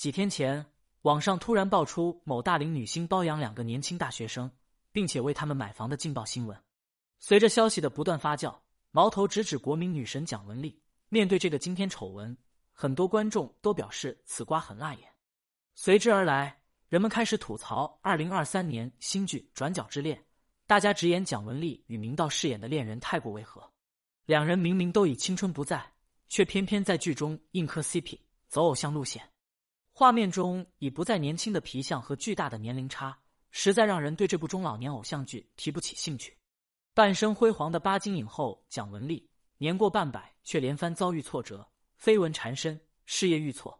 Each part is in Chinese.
几天前，网上突然爆出某大龄女星包养两个年轻大学生，并且为他们买房的劲爆新闻。随着消息的不断发酵，矛头直指国民女神蒋雯丽。面对这个惊天丑闻，很多观众都表示此瓜很辣眼。随之而来，人们开始吐槽二零二三年新剧《转角之恋》，大家直言蒋雯丽与明道饰演的恋人太过违和。两人明明都已青春不在，却偏偏在剧中硬磕 CP，走偶像路线。画面中已不再年轻的皮相和巨大的年龄差，实在让人对这部中老年偶像剧提不起兴趣。半生辉煌的八金影后蒋雯丽，年过半百却连番遭遇挫折，绯闻缠身，事业遇挫。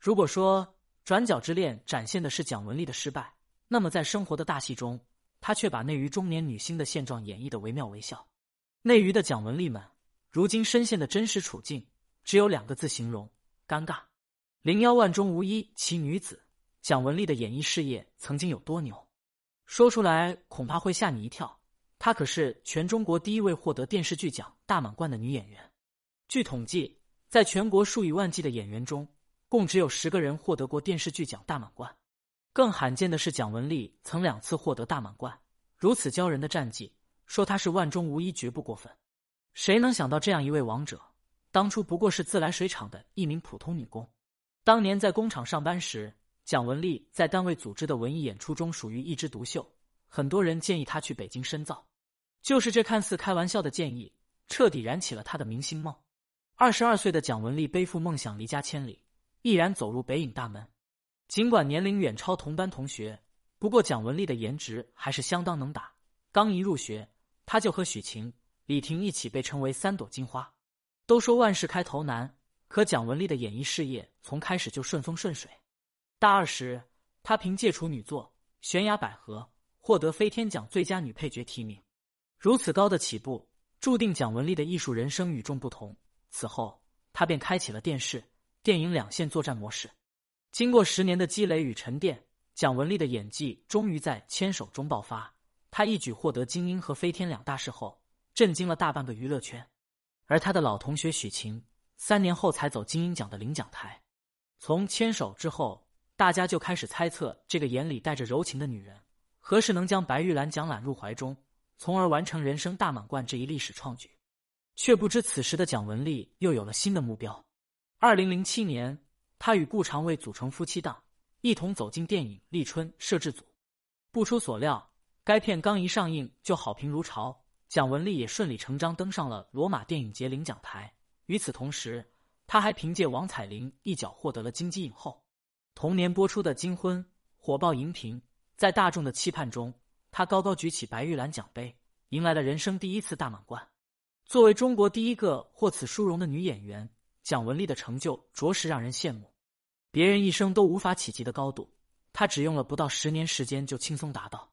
如果说《转角之恋》展现的是蒋雯丽的失败，那么在生活的大戏中，她却把内娱中年女星的现状演绎的惟妙惟肖。内娱的蒋雯丽们，如今深陷的真实处境，只有两个字形容：尴尬。零幺万中无一奇女子，蒋雯丽的演艺事业曾经有多牛？说出来恐怕会吓你一跳。她可是全中国第一位获得电视剧奖大满贯的女演员。据统计，在全国数以万计的演员中，共只有十个人获得过电视剧奖大满贯。更罕见的是，蒋雯丽曾两次获得大满贯，如此骄人的战绩，说她是万中无一绝不过分。谁能想到这样一位王者，当初不过是自来水厂的一名普通女工？当年在工厂上班时，蒋雯丽在单位组织的文艺演出中属于一枝独秀，很多人建议她去北京深造。就是这看似开玩笑的建议，彻底燃起了她的明星梦。二十二岁的蒋雯丽背负梦想离家千里，毅然走入北影大门。尽管年龄远超同班同学，不过蒋雯丽的颜值还是相当能打。刚一入学，她就和许晴、李婷一起被称为三朵金花。都说万事开头难。可蒋雯丽的演艺事业从开始就顺风顺水。大二时，她凭借处女作《悬崖百合》获得飞天奖最佳女配角提名。如此高的起步，注定蒋雯丽的艺术人生与众不同。此后，她便开启了电视、电影两线作战模式。经过十年的积累与沉淀，蒋雯丽的演技终于在《牵手》中爆发。她一举获得金鹰和飞天两大视后，震惊了大半个娱乐圈。而她的老同学许晴。三年后才走金鹰奖的领奖台，从牵手之后，大家就开始猜测这个眼里带着柔情的女人何时能将白玉兰奖揽入怀中，从而完成人生大满贯这一历史创举。却不知此时的蒋雯丽又有了新的目标。二零零七年，她与顾长卫组成夫妻档，一同走进电影《立春》摄制组。不出所料，该片刚一上映就好评如潮，蒋雯丽也顺理成章登上了罗马电影节领奖台。与此同时，他还凭借王彩玲一角获得了金鸡影后。同年播出的《金婚》火爆荧屏，在大众的期盼中，他高高举起白玉兰奖杯，迎来了人生第一次大满贯。作为中国第一个获此殊荣的女演员，蒋雯丽的成就着实让人羡慕。别人一生都无法企及的高度，她只用了不到十年时间就轻松达到。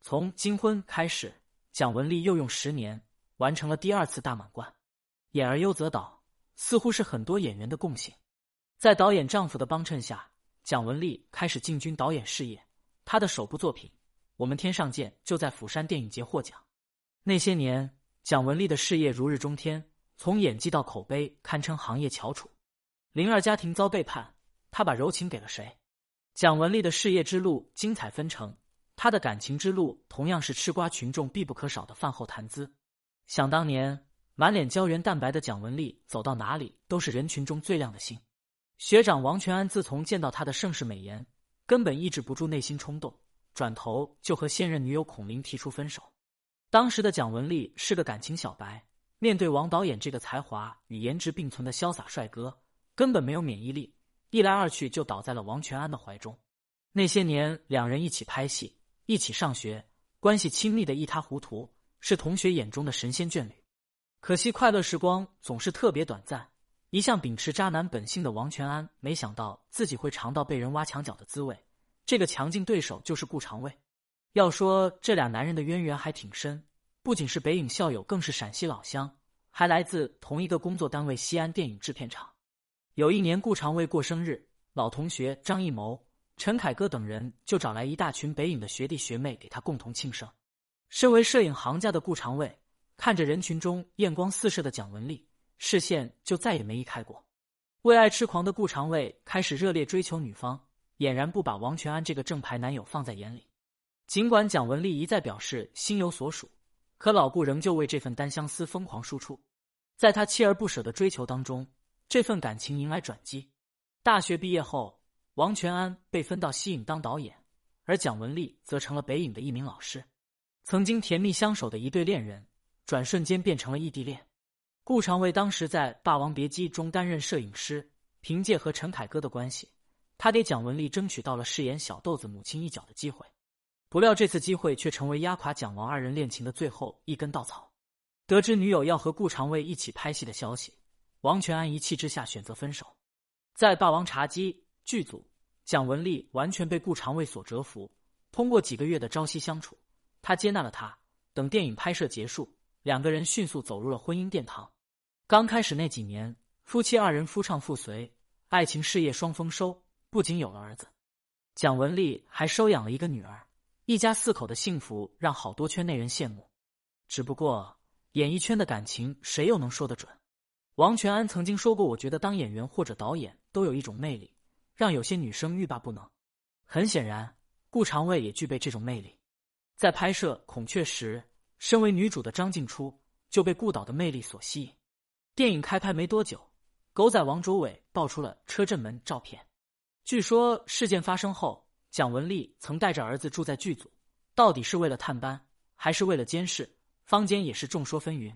从《金婚》开始，蒋雯丽又用十年完成了第二次大满贯。演而优则导，似乎是很多演员的共性。在导演丈夫的帮衬下，蒋雯丽开始进军导演事业。她的首部作品《我们天上见》就在釜山电影节获奖。那些年，蒋雯丽的事业如日中天，从演技到口碑堪称行业翘楚。灵儿家庭遭背叛，她把柔情给了谁？蒋雯丽的事业之路精彩纷呈，她的感情之路同样是吃瓜群众必不可少的饭后谈资。想当年。满脸胶原蛋白的蒋雯丽走到哪里都是人群中最亮的星。学长王全安自从见到她的盛世美颜，根本抑制不住内心冲动，转头就和现任女友孔玲提出分手。当时的蒋雯丽是个感情小白，面对王导演这个才华与颜值并存的潇洒帅哥，根本没有免疫力，一来二去就倒在了王全安的怀中。那些年，两人一起拍戏，一起上学，关系亲密的一塌糊涂，是同学眼中的神仙眷侣。可惜快乐时光总是特别短暂。一向秉持渣男本性的王全安，没想到自己会尝到被人挖墙脚的滋味。这个强劲对手就是顾长卫。要说这俩男人的渊源还挺深，不仅是北影校友，更是陕西老乡，还来自同一个工作单位——西安电影制片厂。有一年顾长卫过生日，老同学张艺谋、陈凯歌等人就找来一大群北影的学弟学妹给他共同庆生。身为摄影行家的顾长卫。看着人群中艳光四射的蒋雯丽，视线就再也没移开过。为爱痴狂的顾长卫开始热烈追求女方，俨然不把王全安这个正牌男友放在眼里。尽管蒋雯丽一再表示心有所属，可老顾仍旧为这份单相思疯狂输出。在他锲而不舍的追求当中，这份感情迎来转机。大学毕业后，王全安被分到西影当导演，而蒋雯丽则成了北影的一名老师。曾经甜蜜相守的一对恋人，转瞬间变成了异地恋。顾长卫当时在《霸王别姬》中担任摄影师，凭借和陈凯歌的关系，他给蒋雯丽争取到了饰演小豆子母亲一角的机会。不料这次机会却成为压垮蒋王二人恋情的最后一根稻草。得知女友要和顾长卫一起拍戏的消息，王全安一气之下选择分手。在《霸王茶姬》剧组，蒋雯丽完全被顾长卫所折服。通过几个月的朝夕相处，他接纳了她。等电影拍摄结束，两个人迅速走入了婚姻殿堂。刚开始那几年，夫妻二人夫唱妇随，爱情事业双丰收，不仅有了儿子，蒋雯丽还收养了一个女儿，一家四口的幸福让好多圈内人羡慕。只不过，演艺圈的感情谁又能说得准？王全安曾经说过：“我觉得当演员或者导演都有一种魅力，让有些女生欲罢不能。”很显然，顾长卫也具备这种魅力。在拍摄《孔雀》时，身为女主的张静初就被顾导的魅力所吸引。电影开拍没多久，狗仔王卓伟爆出了车震门照片。据说事件发生后，蒋雯丽曾带着儿子住在剧组，到底是为了探班，还是为了监视？坊间也是众说纷纭。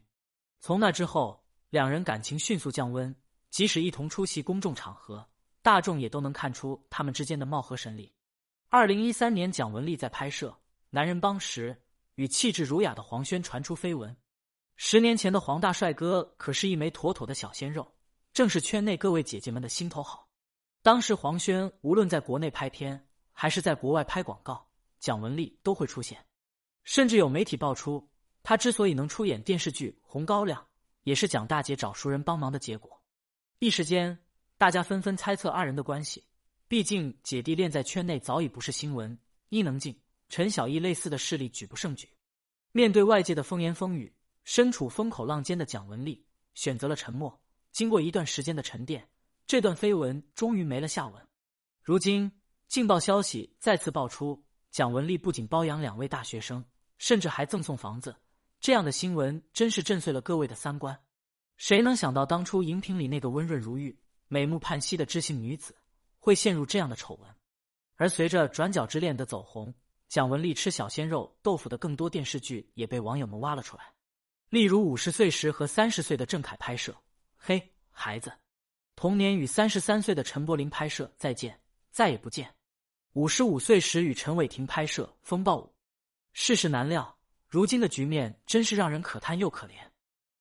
从那之后，两人感情迅速降温，即使一同出席公众场合，大众也都能看出他们之间的貌合神离。二零一三年，蒋雯丽在拍摄《男人帮》时，与气质儒雅的黄轩传出绯闻。十年前的黄大帅哥可是一枚妥妥的小鲜肉，正是圈内各位姐姐们的心头好。当时黄轩无论在国内拍片还是在国外拍广告，蒋雯丽都会出现。甚至有媒体爆出，他之所以能出演电视剧《红高粱》，也是蒋大姐找熟人帮忙的结果。一时间，大家纷纷猜测二人的关系。毕竟姐弟恋在圈内早已不是新闻。伊能静、陈小艺类似的势力举不胜举。面对外界的风言风语。身处风口浪尖的蒋雯丽选择了沉默。经过一段时间的沉淀，这段绯闻终于没了下文。如今，劲爆消息再次爆出：蒋雯丽不仅包养两位大学生，甚至还赠送房子。这样的新闻真是震碎了各位的三观。谁能想到，当初荧屏里那个温润如玉、美目盼兮的知性女子，会陷入这样的丑闻？而随着《转角之恋》的走红，蒋雯丽吃小鲜肉豆腐的更多电视剧也被网友们挖了出来。例如五十岁时和三十岁的郑恺拍摄《嘿孩子》，同年与三十三岁的陈柏霖拍摄《再见再也不见》，五十五岁时与陈伟霆拍摄《风暴舞》。世事难料，如今的局面真是让人可叹又可怜。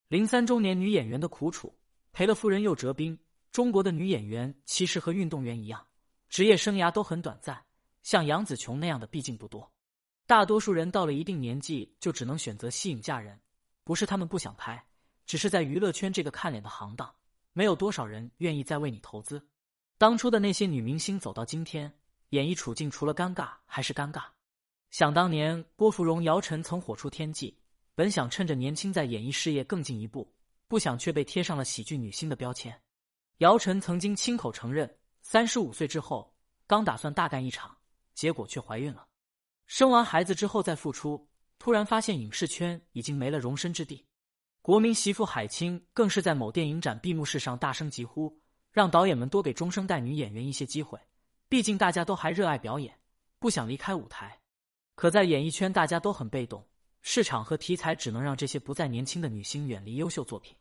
零三中年女演员的苦楚，赔了夫人又折兵。中国的女演员其实和运动员一样，职业生涯都很短暂，像杨紫琼那样的毕竟不多。大多数人到了一定年纪，就只能选择息影嫁人。不是他们不想拍，只是在娱乐圈这个看脸的行当，没有多少人愿意再为你投资。当初的那些女明星走到今天，演艺处境除了尴尬还是尴尬。想当年，郭芙蓉、姚晨曾火出天际，本想趁着年轻在演艺事业更进一步，不想却被贴上了喜剧女星的标签。姚晨曾经亲口承认，三十五岁之后刚打算大干一场，结果却怀孕了，生完孩子之后再复出。突然发现影视圈已经没了容身之地，国民媳妇海清更是在某电影展闭幕式上大声疾呼，让导演们多给中生代女演员一些机会。毕竟大家都还热爱表演，不想离开舞台。可在演艺圈，大家都很被动，市场和题材只能让这些不再年轻的女星远离优秀作品。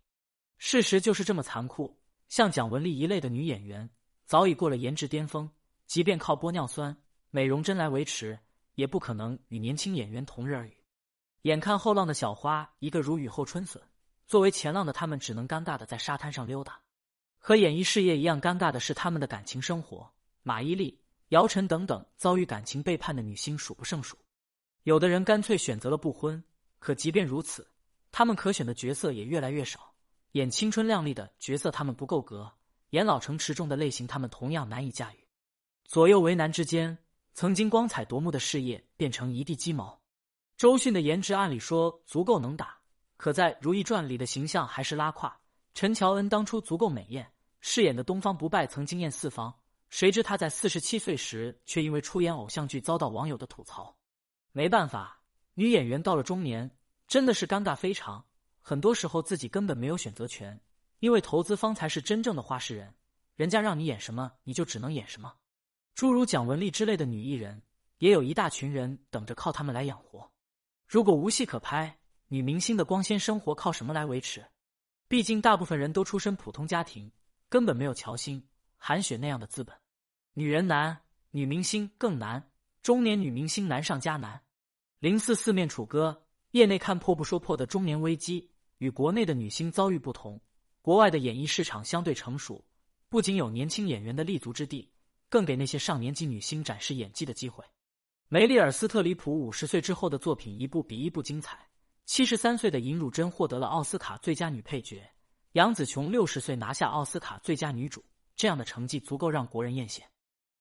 事实就是这么残酷。像蒋雯丽一类的女演员，早已过了颜值巅峰，即便靠玻尿酸、美容针来维持，也不可能与年轻演员同日而语。眼看后浪的小花一个如雨后春笋，作为前浪的他们只能尴尬的在沙滩上溜达。和演艺事业一样尴尬的是他们的感情生活。马伊琍、姚晨等等遭遇感情背叛的女星数不胜数。有的人干脆选择了不婚，可即便如此，他们可选的角色也越来越少。演青春靓丽的角色他们不够格，演老成持重的类型他们同样难以驾驭。左右为难之间，曾经光彩夺目的事业变成一地鸡毛。周迅的颜值按理说足够能打，可在《如懿传》里的形象还是拉胯。陈乔恩当初足够美艳，饰演的东方不败曾惊艳四方，谁知他在四十七岁时却因为出演偶像剧遭到网友的吐槽。没办法，女演员到了中年，真的是尴尬非常。很多时候自己根本没有选择权，因为投资方才是真正的话事人，人家让你演什么你就只能演什么。诸如蒋雯丽之类的女艺人，也有一大群人等着靠他们来养活。如果无戏可拍，女明星的光鲜生活靠什么来维持？毕竟大部分人都出身普通家庭，根本没有乔欣、韩雪那样的资本。女人难，女明星更难。中年女明星难上加难。零四四面楚歌，业内看破不说破的中年危机，与国内的女星遭遇不同。国外的演艺市场相对成熟，不仅有年轻演员的立足之地，更给那些上年纪女星展示演技的机会。梅丽尔·斯特里普五十岁之后的作品一部比一部精彩。七十三岁的尹汝贞获得了奥斯卡最佳女配角，杨紫琼六十岁拿下奥斯卡最佳女主，这样的成绩足够让国人艳羡。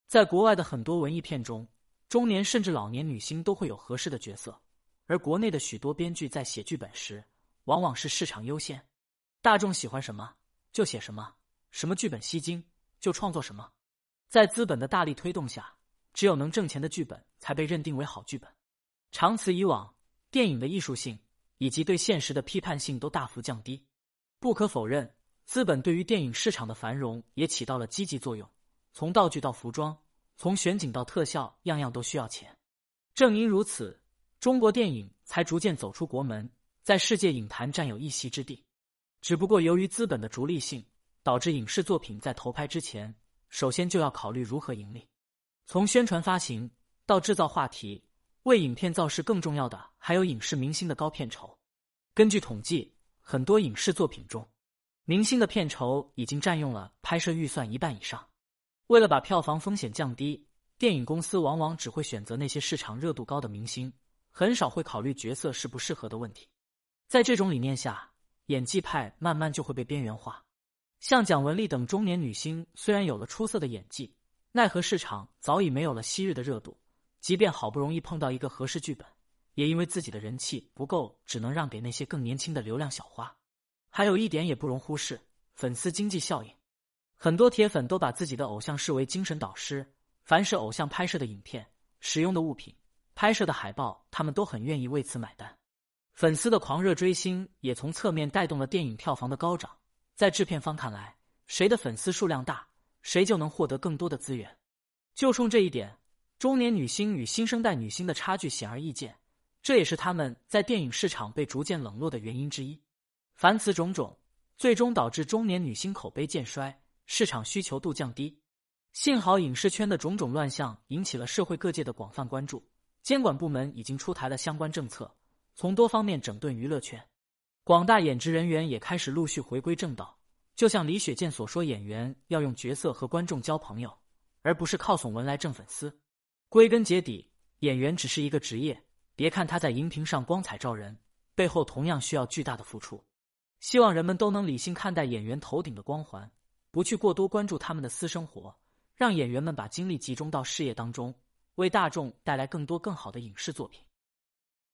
在国外的很多文艺片中，中年甚至老年女星都会有合适的角色，而国内的许多编剧在写剧本时，往往是市场优先，大众喜欢什么就写什么，什么剧本吸睛就创作什么，在资本的大力推动下。只有能挣钱的剧本才被认定为好剧本。长此以往，电影的艺术性以及对现实的批判性都大幅降低。不可否认，资本对于电影市场的繁荣也起到了积极作用。从道具到服装，从选景到特效，样样都需要钱。正因如此，中国电影才逐渐走出国门，在世界影坛占有一席之地。只不过，由于资本的逐利性，导致影视作品在投拍之前，首先就要考虑如何盈利。从宣传发行到制造话题，为影片造势更重要的还有影视明星的高片酬。根据统计，很多影视作品中，明星的片酬已经占用了拍摄预算一半以上。为了把票房风险降低，电影公司往往只会选择那些市场热度高的明星，很少会考虑角色适不适合的问题。在这种理念下，演技派慢慢就会被边缘化。像蒋雯丽等中年女星，虽然有了出色的演技。奈何市场早已没有了昔日的热度，即便好不容易碰到一个合适剧本，也因为自己的人气不够，只能让给那些更年轻的流量小花。还有一点也不容忽视，粉丝经济效应。很多铁粉都把自己的偶像视为精神导师，凡是偶像拍摄的影片、使用的物品、拍摄的海报，他们都很愿意为此买单。粉丝的狂热追星也从侧面带动了电影票房的高涨。在制片方看来，谁的粉丝数量大？谁就能获得更多的资源？就冲这一点，中年女星与新生代女星的差距显而易见，这也是他们在电影市场被逐渐冷落的原因之一。凡此种种，最终导致中年女星口碑渐衰，市场需求度降低。幸好影视圈的种种乱象引起了社会各界的广泛关注，监管部门已经出台了相关政策，从多方面整顿娱乐圈，广大演职人员也开始陆续回归正道。就像李雪健所说，演员要用角色和观众交朋友，而不是靠耸文来挣粉丝。归根结底，演员只是一个职业，别看他在荧屏上光彩照人，背后同样需要巨大的付出。希望人们都能理性看待演员头顶的光环，不去过多关注他们的私生活，让演员们把精力集中到事业当中，为大众带来更多更好的影视作品。